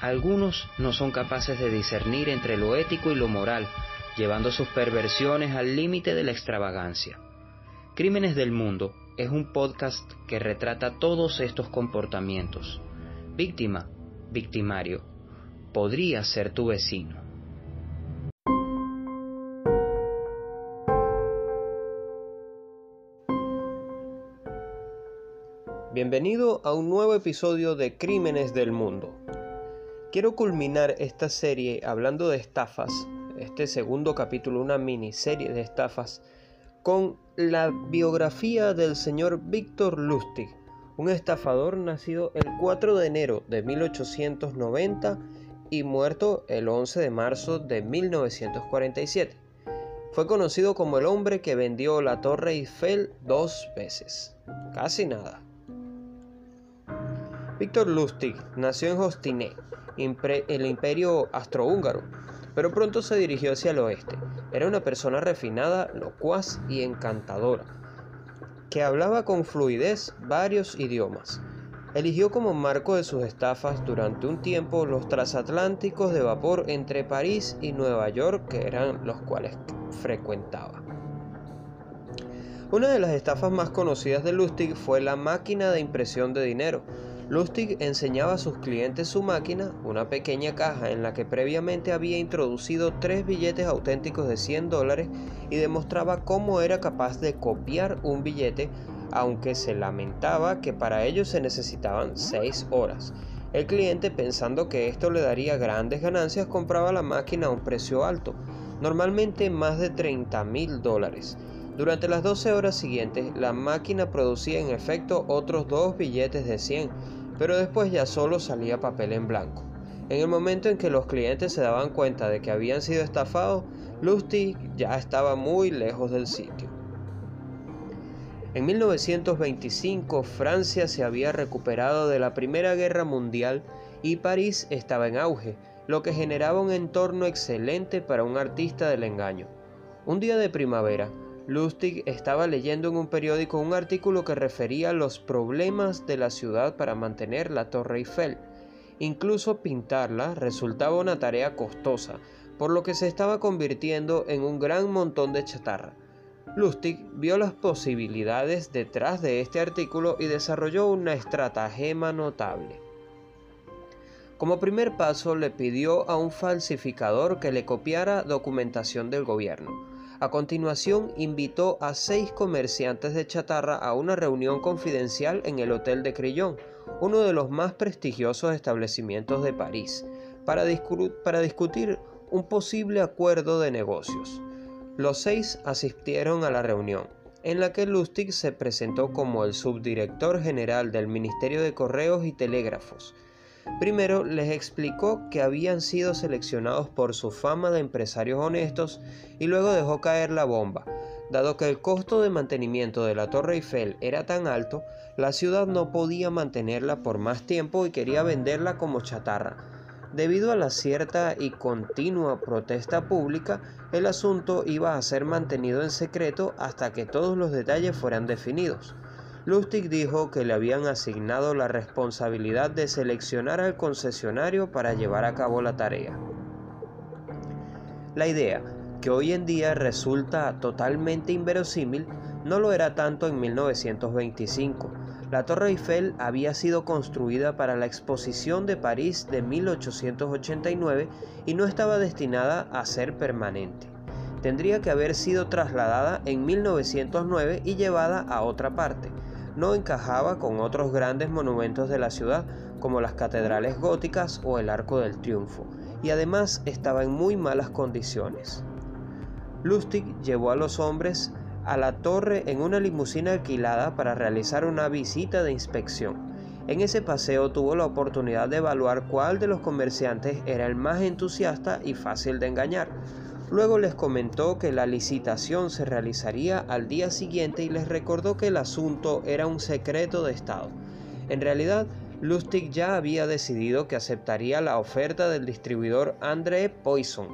Algunos no son capaces de discernir entre lo ético y lo moral, llevando sus perversiones al límite de la extravagancia. Crímenes del Mundo es un podcast que retrata todos estos comportamientos. Víctima, victimario, podría ser tu vecino. Bienvenido a un nuevo episodio de Crímenes del Mundo. Quiero culminar esta serie hablando de estafas, este segundo capítulo, una miniserie de estafas, con la biografía del señor Víctor Lustig, un estafador nacido el 4 de enero de 1890 y muerto el 11 de marzo de 1947. Fue conocido como el hombre que vendió la Torre Eiffel dos veces. Casi nada. Víctor Lustig nació en Hostiné, el imperio astrohúngaro, pero pronto se dirigió hacia el oeste. Era una persona refinada, locuaz y encantadora, que hablaba con fluidez varios idiomas. Eligió como marco de sus estafas durante un tiempo los transatlánticos de vapor entre París y Nueva York, que eran los cuales frecuentaba. Una de las estafas más conocidas de Lustig fue la máquina de impresión de dinero, Lustig enseñaba a sus clientes su máquina, una pequeña caja en la que previamente había introducido tres billetes auténticos de 100 dólares y demostraba cómo era capaz de copiar un billete, aunque se lamentaba que para ello se necesitaban 6 horas. El cliente, pensando que esto le daría grandes ganancias, compraba la máquina a un precio alto, normalmente más de 30 mil dólares. Durante las 12 horas siguientes, la máquina producía en efecto otros dos billetes de 100, pero después ya solo salía papel en blanco. En el momento en que los clientes se daban cuenta de que habían sido estafados, Lustig ya estaba muy lejos del sitio. En 1925 Francia se había recuperado de la Primera Guerra Mundial y París estaba en auge, lo que generaba un entorno excelente para un artista del engaño. Un día de primavera, Lustig estaba leyendo en un periódico un artículo que refería los problemas de la ciudad para mantener la Torre Eiffel. Incluso pintarla resultaba una tarea costosa, por lo que se estaba convirtiendo en un gran montón de chatarra. Lustig vio las posibilidades detrás de este artículo y desarrolló una estratagema notable. Como primer paso le pidió a un falsificador que le copiara documentación del gobierno. A continuación, invitó a seis comerciantes de chatarra a una reunión confidencial en el Hotel de Crillon, uno de los más prestigiosos establecimientos de París, para, discutir un posible acuerdo de negocios. Los seis asistieron a la reunión, en la que Lustig se presentó como el subdirector general del Ministerio de Correos y Telégrafos, Primero les explicó que habían sido seleccionados por su fama de empresarios honestos y luego dejó caer la bomba. Dado que el costo de mantenimiento de la Torre Eiffel era tan alto, la ciudad no podía mantenerla por más tiempo y quería venderla como chatarra. Debido a la cierta y continua protesta pública, el asunto iba a ser mantenido en secreto hasta que todos los detalles fueran definidos. Lustig dijo que le habían asignado la responsabilidad de seleccionar al concesionario para llevar a cabo la tarea. La idea, que hoy en día resulta totalmente inverosímil, no lo era tanto en 1925. La Torre Eiffel había sido construida para la Exposición de París de 1889 y no estaba destinada a ser permanente. Tendría que haber sido trasladada en 1909 y llevada a otra parte, no encajaba con otros grandes monumentos de la ciudad como las catedrales góticas o el Arco del Triunfo, y además estaba en muy malas condiciones. Lustig llevó a los hombres a la torre en una limusina alquilada para realizar una visita de inspección. En ese paseo tuvo la oportunidad de evaluar cuál de los comerciantes era el más entusiasta y fácil de engañar. Luego les comentó que la licitación se realizaría al día siguiente y les recordó que el asunto era un secreto de Estado. En realidad, Lustig ya había decidido que aceptaría la oferta del distribuidor André Poisson,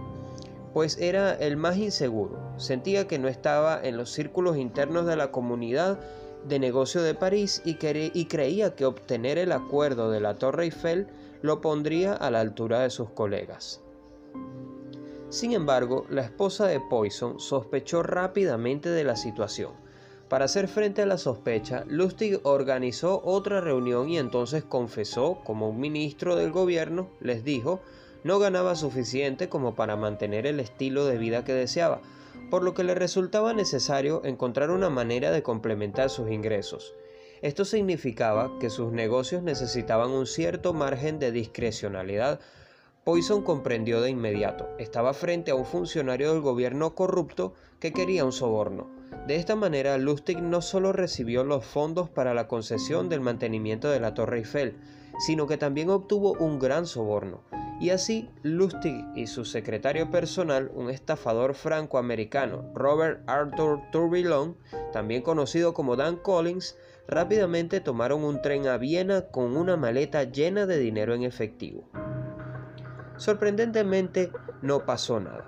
pues era el más inseguro. Sentía que no estaba en los círculos internos de la comunidad de negocio de París y, y creía que obtener el acuerdo de la Torre Eiffel lo pondría a la altura de sus colegas. Sin embargo, la esposa de Poison sospechó rápidamente de la situación. Para hacer frente a la sospecha, Lustig organizó otra reunión y entonces confesó, como un ministro del gobierno, les dijo, no ganaba suficiente como para mantener el estilo de vida que deseaba, por lo que le resultaba necesario encontrar una manera de complementar sus ingresos. Esto significaba que sus negocios necesitaban un cierto margen de discrecionalidad Poison comprendió de inmediato. Estaba frente a un funcionario del gobierno corrupto que quería un soborno. De esta manera, Lustig no solo recibió los fondos para la concesión del mantenimiento de la Torre Eiffel, sino que también obtuvo un gran soborno. Y así, Lustig y su secretario personal, un estafador franco-americano, Robert Arthur Tourbillon, también conocido como Dan Collins, rápidamente tomaron un tren a Viena con una maleta llena de dinero en efectivo. Sorprendentemente no pasó nada.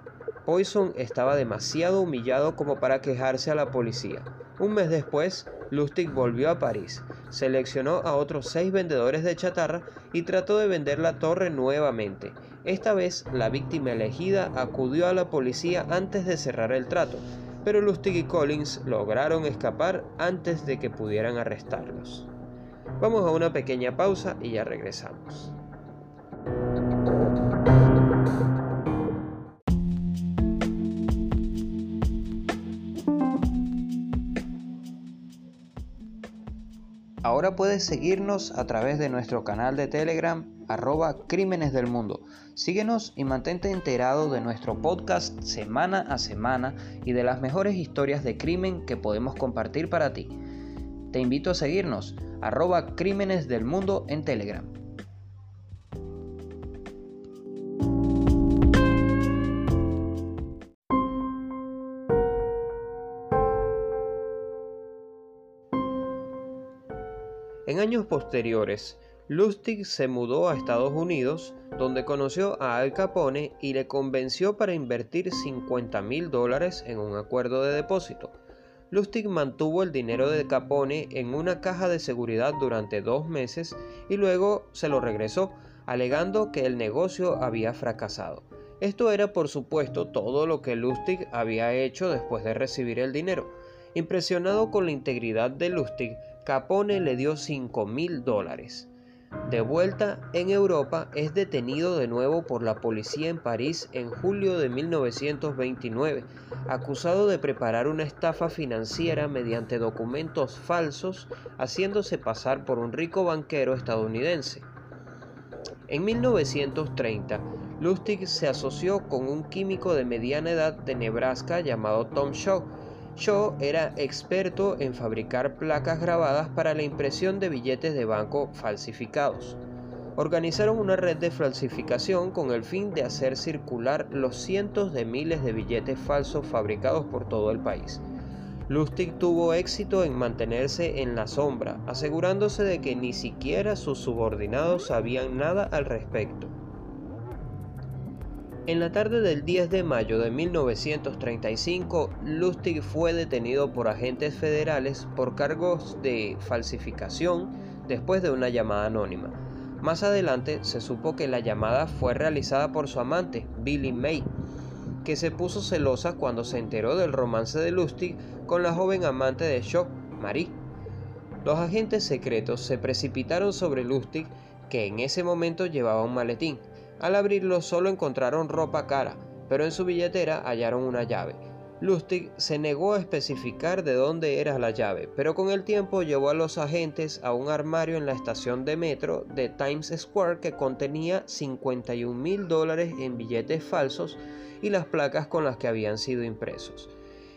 Poison estaba demasiado humillado como para quejarse a la policía. Un mes después, Lustig volvió a París, seleccionó a otros seis vendedores de chatarra y trató de vender la torre nuevamente. Esta vez, la víctima elegida acudió a la policía antes de cerrar el trato, pero Lustig y Collins lograron escapar antes de que pudieran arrestarlos. Vamos a una pequeña pausa y ya regresamos. Ahora puedes seguirnos a través de nuestro canal de Telegram arroba Crímenes del Mundo. Síguenos y mantente enterado de nuestro podcast semana a semana y de las mejores historias de crimen que podemos compartir para ti. Te invito a seguirnos arroba Crímenes del Mundo en Telegram. Años posteriores, Lustig se mudó a Estados Unidos, donde conoció a Al Capone y le convenció para invertir 50 mil dólares en un acuerdo de depósito. Lustig mantuvo el dinero de Capone en una caja de seguridad durante dos meses y luego se lo regresó, alegando que el negocio había fracasado. Esto era por supuesto todo lo que Lustig había hecho después de recibir el dinero. Impresionado con la integridad de Lustig, Capone le dio 5 mil dólares. De vuelta en Europa, es detenido de nuevo por la policía en París en julio de 1929, acusado de preparar una estafa financiera mediante documentos falsos, haciéndose pasar por un rico banquero estadounidense. En 1930, Lustig se asoció con un químico de mediana edad de Nebraska llamado Tom Shaw, Shaw era experto en fabricar placas grabadas para la impresión de billetes de banco falsificados. Organizaron una red de falsificación con el fin de hacer circular los cientos de miles de billetes falsos fabricados por todo el país. Lustig tuvo éxito en mantenerse en la sombra, asegurándose de que ni siquiera sus subordinados sabían nada al respecto. En la tarde del 10 de mayo de 1935, Lustig fue detenido por agentes federales por cargos de falsificación después de una llamada anónima. Más adelante se supo que la llamada fue realizada por su amante, Billy May, que se puso celosa cuando se enteró del romance de Lustig con la joven amante de Shock, Marie. Los agentes secretos se precipitaron sobre Lustig, que en ese momento llevaba un maletín, al abrirlo solo encontraron ropa cara, pero en su billetera hallaron una llave. Lustig se negó a especificar de dónde era la llave, pero con el tiempo llevó a los agentes a un armario en la estación de metro de Times Square que contenía 51 mil dólares en billetes falsos y las placas con las que habían sido impresos.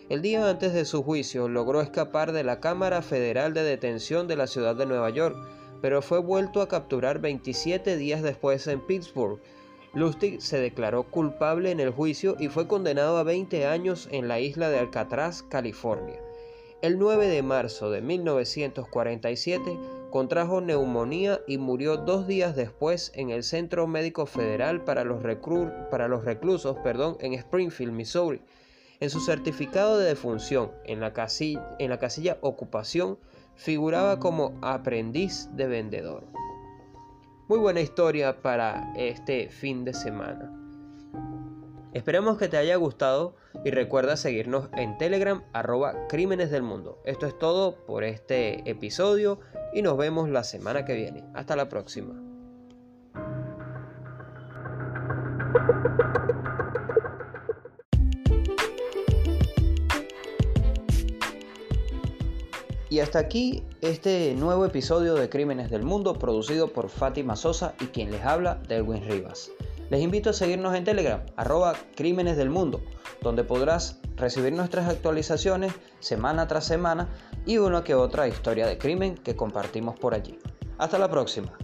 El día antes de su juicio logró escapar de la Cámara Federal de Detención de la ciudad de Nueva York, pero fue vuelto a capturar 27 días después en Pittsburgh. Lustig se declaró culpable en el juicio y fue condenado a 20 años en la isla de Alcatraz, California. El 9 de marzo de 1947 contrajo neumonía y murió dos días después en el Centro Médico Federal para los, reclusos perdón, en Springfield, Missouri. En su certificado de defunción, en la, casilla, en la casilla ocupación, figuraba como aprendiz de vendedor. Muy buena historia para este fin de semana. Esperamos que te haya gustado y recuerda seguirnos en Telegram arroba Crímenes del Mundo. Esto es todo por este episodio y nos vemos la semana que viene. Hasta la próxima. Y hasta aquí este nuevo episodio de Crímenes del Mundo producido por Fátima Sosa y quien les habla, Delwin Rivas. Les invito a seguirnos en Telegram, arroba Crímenes del Mundo, donde podrás recibir nuestras actualizaciones semana tras semana y una que otra historia de crimen que compartimos por allí. Hasta la próxima.